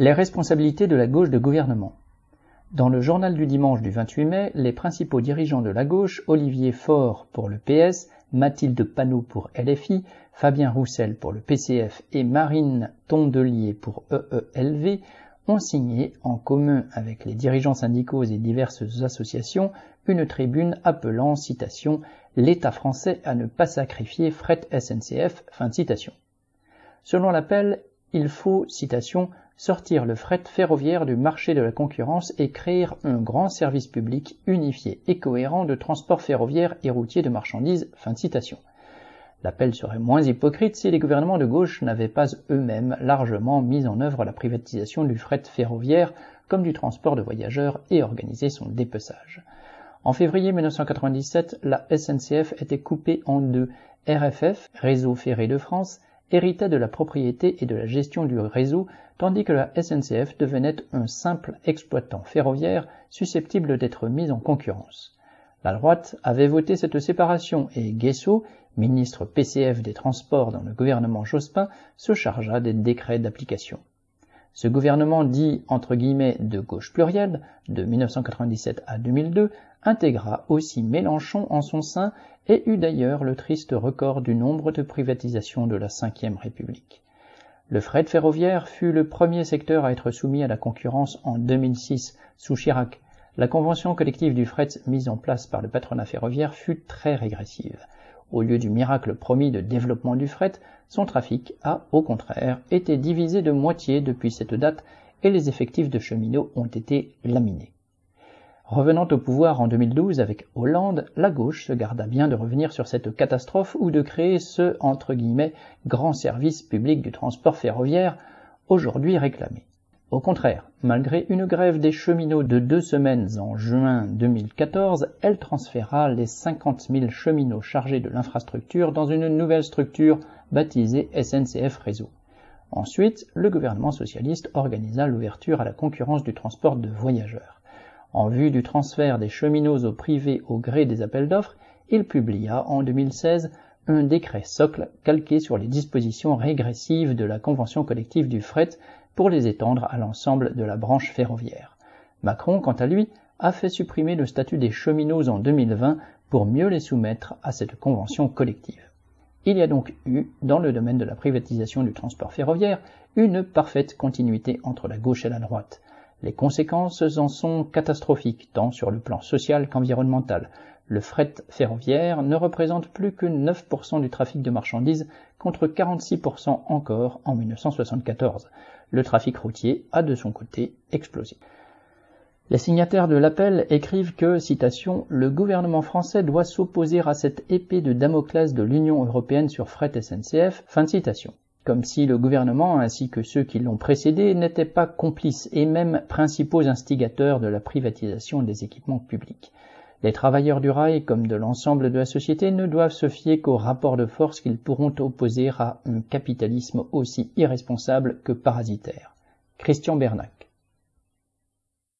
Les responsabilités de la gauche de gouvernement. Dans le journal du dimanche du 28 mai, les principaux dirigeants de la gauche, Olivier Faure pour le PS, Mathilde Panot pour LFI, Fabien Roussel pour le PCF et Marine Tondelier pour EELV, ont signé, en commun avec les dirigeants syndicaux et diverses associations, une tribune appelant, citation, l'État français à ne pas sacrifier fret SNCF, fin de citation. Selon l'appel, il faut, citation, sortir le fret ferroviaire du marché de la concurrence et créer un grand service public unifié et cohérent de transport ferroviaire et routier de marchandises. Fin de citation. L'appel serait moins hypocrite si les gouvernements de gauche n'avaient pas eux-mêmes largement mis en œuvre la privatisation du fret ferroviaire comme du transport de voyageurs et organisé son dépeçage. En février 1997, la SNCF était coupée en deux. RFF, Réseau Ferré de France, héritait de la propriété et de la gestion du réseau, tandis que la SNCF devenait un simple exploitant ferroviaire susceptible d'être mis en concurrence. La droite avait voté cette séparation et Guesso, ministre PCF des Transports dans le gouvernement Jospin, se chargea des décrets d'application. Ce gouvernement dit entre guillemets de gauche plurielle, de 1997 à 2002, intégra aussi Mélenchon en son sein et eut d'ailleurs le triste record du nombre de privatisations de la Ve République. Le fret ferroviaire fut le premier secteur à être soumis à la concurrence en 2006 sous Chirac. La convention collective du fret mise en place par le patronat ferroviaire fut très régressive. Au lieu du miracle promis de développement du fret, son trafic a, au contraire, été divisé de moitié depuis cette date et les effectifs de cheminots ont été laminés. Revenant au pouvoir en 2012 avec Hollande, la gauche se garda bien de revenir sur cette catastrophe ou de créer ce, entre guillemets, grand service public du transport ferroviaire aujourd'hui réclamé. Au contraire, malgré une grève des cheminots de deux semaines en juin 2014, elle transféra les 50 000 cheminots chargés de l'infrastructure dans une nouvelle structure baptisée SNCF Réseau. Ensuite, le gouvernement socialiste organisa l'ouverture à la concurrence du transport de voyageurs. En vue du transfert des cheminots au privé au gré des appels d'offres, il publia en 2016 un décret socle calqué sur les dispositions régressives de la convention collective du fret pour les étendre à l'ensemble de la branche ferroviaire. Macron, quant à lui, a fait supprimer le statut des cheminots en 2020 pour mieux les soumettre à cette convention collective. Il y a donc eu, dans le domaine de la privatisation du transport ferroviaire, une parfaite continuité entre la gauche et la droite. Les conséquences en sont catastrophiques, tant sur le plan social qu'environnemental. Le fret ferroviaire ne représente plus que 9% du trafic de marchandises contre 46% encore en 1974. Le trafic routier a de son côté explosé. Les signataires de l'appel écrivent que, citation, le gouvernement français doit s'opposer à cette épée de Damoclès de l'Union européenne sur fret SNCF, fin de citation comme si le gouvernement ainsi que ceux qui l'ont précédé n'étaient pas complices et même principaux instigateurs de la privatisation des équipements publics. Les travailleurs du rail, comme de l'ensemble de la société, ne doivent se fier qu'au rapport de force qu'ils pourront opposer à un capitalisme aussi irresponsable que parasitaire. Christian Bernac